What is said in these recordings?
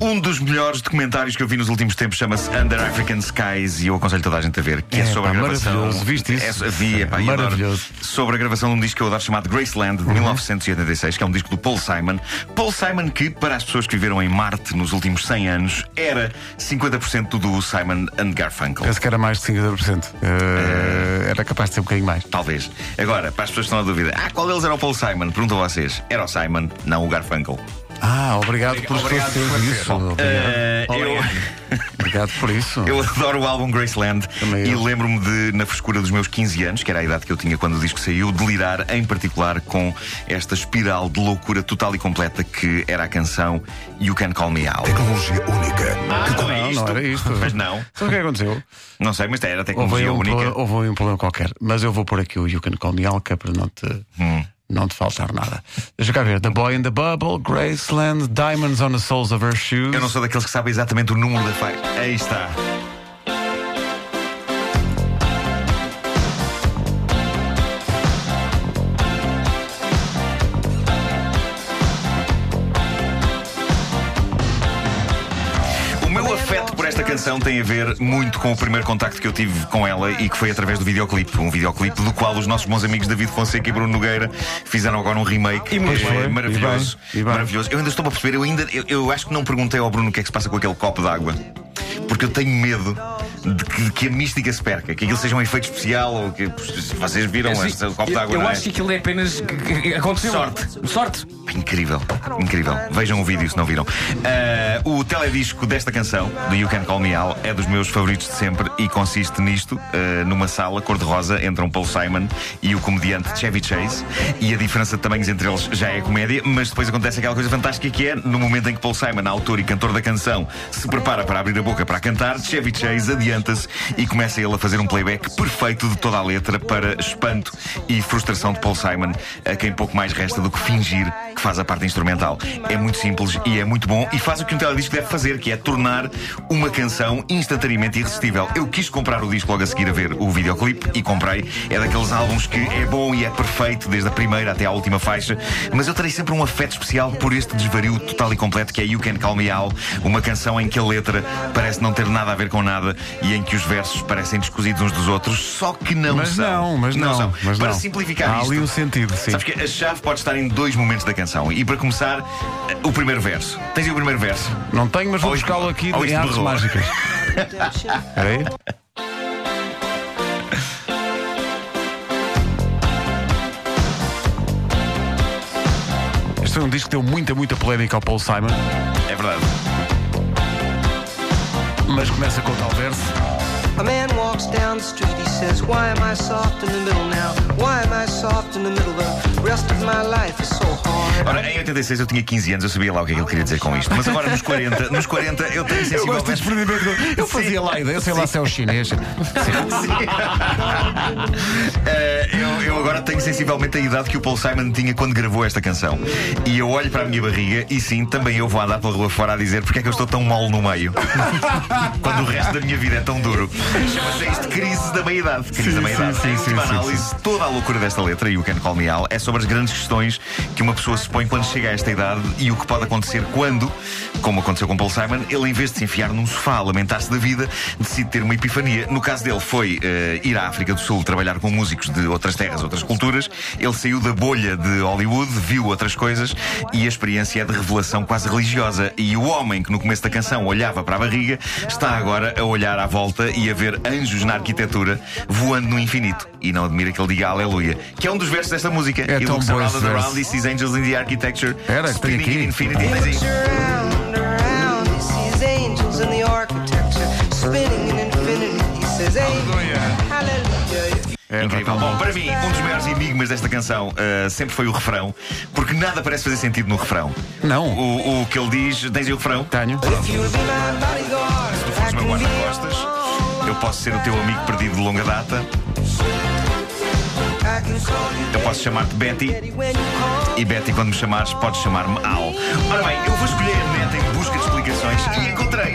Um dos melhores documentários que eu vi nos últimos tempos chama-se Under African Skies e eu aconselho toda a gente a ver, que é, É, sobre pá, a gravação. maravilhoso. Viste isso? É, vi, é, pá. Maravilhoso. Sobre a gravação de um disco que eu adoro chamado Graceland de 1986, que é um disco do Paul Simon. Paul Simon, que para as pessoas que viveram em Marte nos últimos 100 anos, era 50% do duo Simon and Garfunkel. Penso que era mais de 50%. Eh, Era capaz de ser um bocadinho mais. Talvez. Agora, para as pessoas que estão na dúvida, ah, qual deles era o Paul Simon? Pergunto a vocês. Era o Simon, não o Garfunkel. Ah, obrigado por Obrigado por esclarecer isso. Obrigado. Eh, eu, Obrigado por isso. eu adoro o álbum Graceland Também e lembro-me de, na frescura dos meus 15 anos, que era a idade que eu tinha quando o disco saiu, delirar em particular com esta espiral de loucura total e completa que era a canção You Can Call Me Out. Tecnologia única. Ah, não, é isto. não era isto. Mas não. Sabe o que é que aconteceu? Não sei, mas era Houve, tecnologia um única. problema, houve um problema qualquer. Mas eu vou pôr aqui o You Can Call Me Al, que é para não te, Hum. Não te faltar nada. Deixa cá ver. The Boy in the Bubble, Graceland, Diamonds on the Soles of Her Shoes. Eu não sou daqueles que sabem exatamente o número da faixa. Aí está. Canção tem a ver muito com o primeiro contacto que eu tive com ela e que foi através do videoclipe. Um videoclipe do qual os nossos bons amigos David Fonseca e Bruno Nogueira fizeram agora um remake. E muito É bem, maravilhoso. e bem, e bem. Maravilhoso. Eu ainda estou a perceber, eu ainda eu, eu acho que não perguntei ao Bruno o que é que se passa com aquele copo d'água. Porque eu tenho medo de que, que a mística se perca, que aquilo seja um efeito especial ou que vocês viram este copo eu, d'água, eu não é? acho que aquilo é apenas. que- que Aconteceu. Sorte. Sorte. Incrível, incrível. Vejam o vídeo se não viram. Ah, o teledisco desta canção, do You Can Call Me Al, é dos meus favoritos de sempre e consiste nisto: ah, numa sala cor-de-rosa entre um Paul Simon e o comediante Chevy Chase. E a diferença de tamanhos entre eles já é comédia, mas depois acontece aquela coisa fantástica que é no momento em que Paul Simon, autor e cantor da canção, se prepara para abrir a boca para cantar, Chevy Chase adianta-se e começa ele a fazer um playback perfeito de toda a letra para espanto e frustração de Paul Simon, a quem pouco mais resta do que fingir que faz a parte instrumental. É muito simples e é muito bom e faz o que um teledisco deve fazer, que é tornar uma canção instantaneamente irresistível. Eu quis comprar o disco logo a seguir a ver o videoclipe e comprei. É daqueles álbuns que é bom e é perfeito, desde a primeira até à última faixa, mas eu terei sempre um afeto especial por este desvario total e completo que é You Can Call Me Al, uma canção em que a letra parece não ter nada a ver com nada e em que os versos parecem descosidos uns dos outros, só que não Mas são. não, mas não. são. Mas para não. simplificar Há isto, ali um sentido, sim. Sabes que a chave pode estar em dois momentos da canção. E para começar, o primeiro verso. Tens aí o primeiro verso? Não tenho, mas vou buscá-lo aqui em artes berrou. mágicas. Espera aí. Este foi um disco que deu muita, muita polémica ao Paul Simon, É verdade. mas começa com o tal verso. A man walks down the street, he says, Why am I soft in the middle now? Why am I soft in the middle? The rest of my life is so hard. Ora, em 86 eu tinha 15 anos, eu sabia lá o que é que ele queria dizer com isto. Mas agora nos 40, nos 40 eu tenho Eu gosto de experimento. Eu fazia lá a ideia, eu sei lá se é o chinês. Eh, eu, eu agora tenho sensivelmente a idade que o Paul Simon tinha quando gravou esta canção. E eu olho para a minha barriga e sim, também eu vou andar pela rua fora a dizer porque é que eu estou tão mole no meio. quando o resto da minha vida é tão duro. Chama-se isto crise da meia-idade. Crise da meia-idade. sim, sim, última sim, análise, toda a loucura desta letra, e o Can Call Me Al, é sobre as grandes questões que uma pessoa se põe quando chega a esta idade e o que pode acontecer quando, como aconteceu com Paul Simon, ele em vez de se enfiar num sofá a lamentar-se da vida, decide ter uma epifania. No caso dele foi eh, ir à África do Sul trabalhar com músicos de outras terras, outras culturas. Ele saiu da bolha de Hollywood, viu outras coisas e a experiência é de revelação quase religiosa. E o homem que no começo da canção olhava para a barriga está agora a olhar à volta e a ver anjos na arquitetura voando no infinito. E não admira que ele diga aleluia, que é um dos versos desta música. É He tão looks bom around and verso. around, he sees angels in the architecture. Era, que tem spinning aqui. in infinity. Aí. Around, around, he sees angels in the architecture, spinning in infinity. He says, hallelujah. É, Incrível. bom. Para mim, um dos maiores enigmas desta canção uh, sempre foi o refrão, porque nada parece fazer sentido no refrão. Não. O, o que ele diz, tens aí o refrão? Tenho. Se tu fores meu guarda-costas, posso ser o teu amigo perdido de longa data, eu posso chamar-te Betty, e Betty, quando me chamares, podes chamar-me Al. Ora bem, eu vou escolher a neta em busca de explicações e encontrei.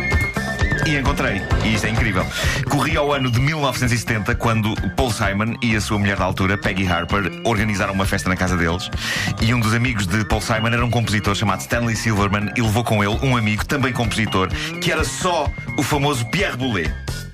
E encontrei, e isto é incrível. Corria ao ano de 1970 quando Paul Simon e a sua mulher da altura, Peggy Harper, organizaram uma festa na casa deles. E um dos amigos de Paul Simon era um compositor chamado Stanley Silverman e levou com ele um amigo, também compositor, que era só o famoso Pierre Boulez.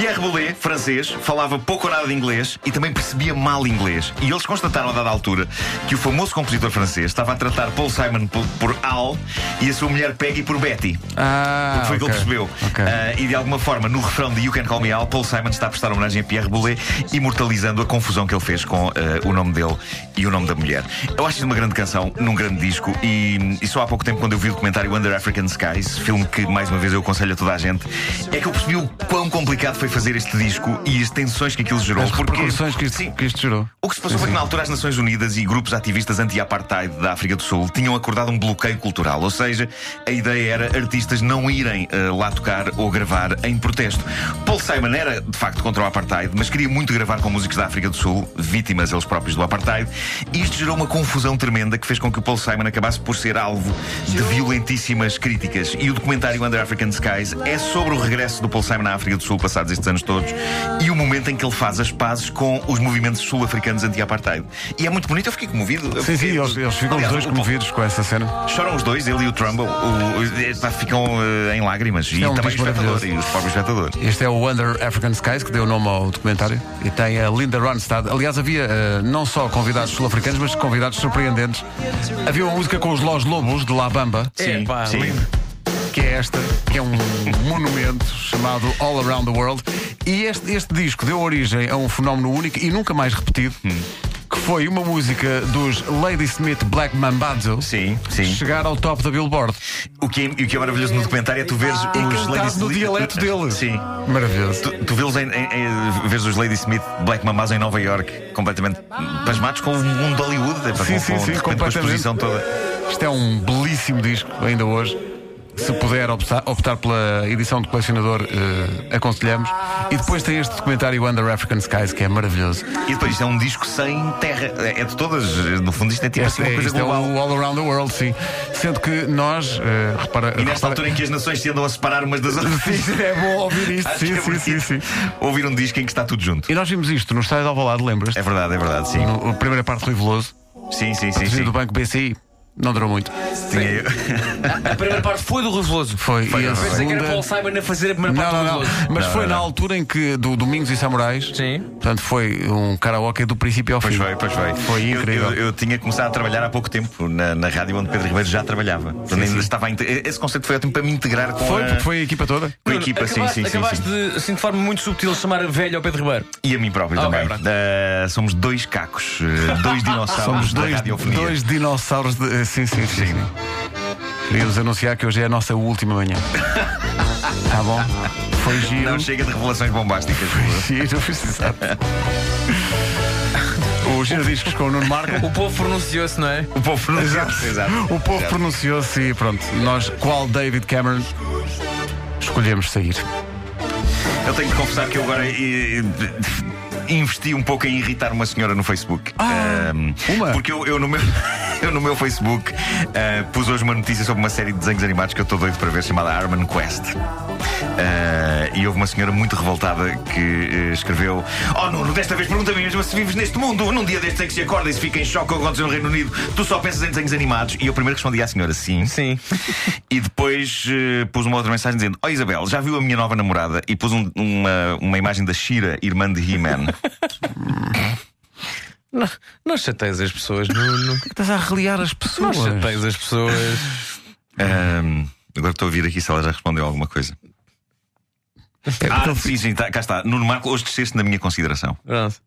Pierre Boulez, francês, falava pouco ou nada de inglês e também percebia mal inglês. E eles constataram a dada altura que o famoso compositor francês estava a tratar Paul Simon por, por Al e a sua mulher Peggy por Betty. Ah, O que foi que ele percebeu? Ok. Ah, e de alguma forma, no refrão de You Can Call Me Al, Paul Simon está a prestar homenagem a Pierre Boulez, imortalizando a confusão que ele fez com ah, o nome dele e o nome da mulher. Eu acho isto uma grande canção, num grande disco, e, e só há pouco tempo, quando eu vi o documentário Under African Skies, filme que mais uma vez eu aconselho a toda a gente, é que eu percebi o quão complicado foi fazer este disco e as tensões que aquilo gerou. As porque, repercussões que isto, Sim, que isto gerou. o que se passou foi que na altura as Nações Unidas e grupos ativistas anti-apartheid da África do Sul tinham acordado um bloqueio cultural, ou seja, a ideia era artistas não irem eh, lá tocar ou gravar em protesto. Paul Simon era de facto contra o apartheid, mas queria muito gravar com músicos da África do Sul, vítimas eles próprios do apartheid, e isto gerou uma confusão tremenda que fez com que o Paul Simon acabasse por ser alvo de violentíssimas críticas. E o documentário Under African Skies é sobre o regresso do Paul Simon à África do Sul passados estes anos todos e o momento em que ele faz as pazes com os movimentos sul-africanos anti-apartheid. E é muito bonito, eu fiquei comovido. Eu Sim, sim, fiquei- eles, eles ficam os Aliás, dois o Paul- comovidos com essa cena. Choram os dois, ele e o Trumbull. O, o- pá, ficam eh, em lágrimas. E é um também o espectador, e os próprios espectadores. Este é o Under African Skies, que deu nome ao documentário. E tem a Linda Ronstadt. Aliás, havia eh, não só convidados sul-africanos, mas convidados surpreendentes. Havia uma música com os Los Lobos, de La Bamba, Sim, Epá, sim. lindo. Que é esta, que é um monumento chamado All Around the World. E este, este disco deu origem a um fenómeno único e nunca mais repetido. Que foi uma música dos Ladysmith Black Mambazo Sim, sim. chegar ao top da Billboard. O que, é, e o que é maravilhoso no documentário é tu veres os cantado Lady no dialeto dele. Sim. Maravilhoso. Tu, tu vês, em, em, em- vês os Lady Smith Black Mamas em Nova York completamente pasmados com o mundo de Hollywood. é, Sim, com, sim, com, sim, repente, com a completamente. exposição toda. Isto é um belíssimo disco, ainda hoje. Se puder optar, optar pela edição de colecionador, eh, aconselhamos. E depois tem este documentário Under African Skies, que é maravilhoso. E depois isto é um disco sem terra. É de todas. No fundo, isto é tipo Este assim uma é, coisa isto é global. o All Around the World, sim. Sendo que nós, eh, repara. E nesta repara- altura em que as nações se andam a separar umas das outras. Sim, é bom ouvir isto. Sim, é sim, sim, bonito sim. Ouvir um disco em que está tudo junto. E nós vimos isto no estádio de Alvalade, lembras-te? É verdade, é verdade, sim. No- A primeira parte Rui Veloso, Sim, sim, sim. sim. do Banco BCI. Não durou muito. Tinha eu- A primeira parte foi do Reveloso. Foi. Foi, e a foi. Pensei que era segunda... Paul Simon a fazer a primeira Não, parte não, do não. Reveloso. Mas Não, foi não, na não. altura em que do Domingos e Samurais. Sim. Portanto, foi um karaoke do princípio ao Pois fim. foi, pois foi. Foi Eu- incrível. Eu, eu tinha começado a trabalhar há pouco tempo na, na rádio onde Pedro Ribeiro já trabalhava. Ainda sim. estava a inte- Esse conceito foi ótimo para me integrar com Foi, a, porque foi a equipa toda. com a equipa. Sim, acabaste, sim, sim, acabaste sim. de, assim, de forma muito subtil, chamar velho ao Pedro Ribeiro. E a mim próprio Ah, também. pronto. Ah, somos dois cacos, eh, dois dinossauros Somos dois, dois dinossauros de. Sim, sim, sim. sim. Queríamos anunciar que hoje é a nossa última manhã. Tá bom? Foi giro. Não chega de revelações bombásticas. Giro, exato. O giro discos com o Nuno Marco. O povo pronunciou-se, não é? O povo pronunciou-se. Exato. O povo Exato. pronunciou-se e pronto. Nós, qual David Cameron, escolhemos sair. Eu tenho que confessar que eu agora eh, eh, investi um pouco em irritar uma senhora no Facebook. Ahm, uma? Porque eu, eu no meu. Eu no meu Facebook ah, pus hoje uma notícia sobre uma série de desenhos animados que eu estou doido para ver, chamada Arman Quest. Ah, e houve uma senhora muito revoltada que eh, escreveu: Oh Nuno, desta vez pergunta-me mesmo se vives neste mundo. Num dia destes em que se acorda e se fica em choque com o que aconteceu no Reino Unido, tu só pensas em desenhos animados. E eu primeiro respondi à senhora: Sim. Sim. E depois eh, pus uma outra mensagem dizendo: Oh Isabel, já viu a minha nova namorada? E pus um- uma, uma imagem da Shira, irmã de He-Man. Não, não chateias as pessoas, Nuno. Estás a reliar as Não pessoas. chateias as pessoas. Ahm, agora estou a ouvir aqui se ela já respondeu alguma coisa. É, Ah, sim, sim, tá, cá está. Nuno Marco, hoje desceste na minha consideração. Pronto.